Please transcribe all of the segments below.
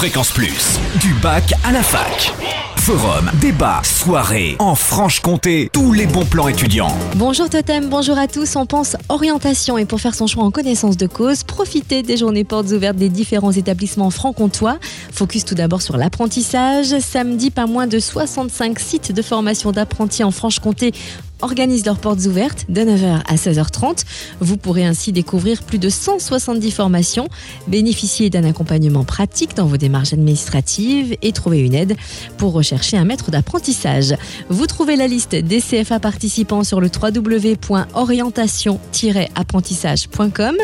Fréquence Plus, du bac à la fac. Forum, débat, soirée, en Franche-Comté, tous les bons plans étudiants. Bonjour Totem, bonjour à tous. On pense orientation et pour faire son choix en connaissance de cause, profitez des journées portes ouvertes des différents établissements franc-comtois. Focus tout d'abord sur l'apprentissage. Samedi, pas moins de 65 sites de formation d'apprentis en Franche-Comté organisent leurs portes ouvertes de 9h à 16h30. Vous pourrez ainsi découvrir plus de 170 formations, bénéficier d'un accompagnement pratique dans vos démarches administratives et trouver une aide pour rechercher un maître d'apprentissage. Vous trouvez la liste des CFA participants sur le www.orientation-apprentissage.com.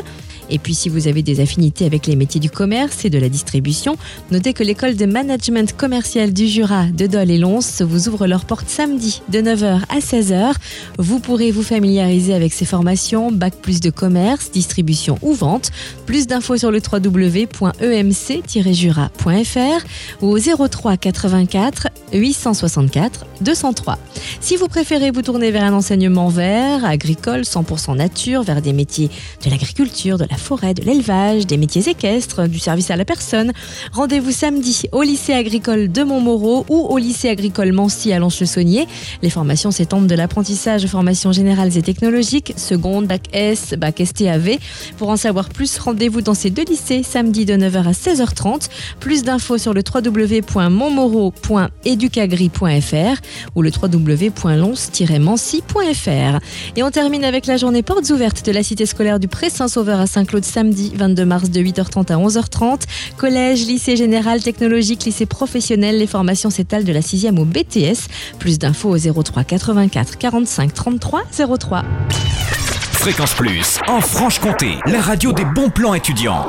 Et puis si vous avez des affinités avec les métiers du commerce et de la distribution, notez que l'école de management commercial du Jura de Dole et Lons vous ouvre leurs portes samedi de 9h à 16h. Vous pourrez vous familiariser avec ces formations, bac plus de commerce, distribution ou vente. Plus d'infos sur le www.emc-jura.fr ou au 03 84 864 203. Si vous préférez vous tourner vers un enseignement vert, agricole, 100% nature, vers des métiers de l'agriculture, de la forêt, de l'élevage, des métiers équestres, du service à la personne. Rendez-vous samedi au lycée agricole de Montmoreau ou au lycée agricole Mancy à Lanche-le-Saunier. Les formations s'étendent de l'apprentissage aux formations générales et technologiques, seconde, bac S, bac STAV. Pour en savoir plus, rendez-vous dans ces deux lycées samedi de 9h à 16h30. Plus d'infos sur le www.montmoreau.educagri.fr ou le www.lons-mancy.fr. Et on termine avec la journée portes ouvertes de la cité scolaire du Pré-Saint-Sauveur à Saint-Claude samedi 22 mars de 8h30 à 11h30. Collège, lycée général, technologique, lycée professionnel, les formations s'étalent de la 6e au BTS. Plus d'infos au 03 84 45 33 03. Fréquence Plus, en Franche-Comté, la radio des bons plans étudiants.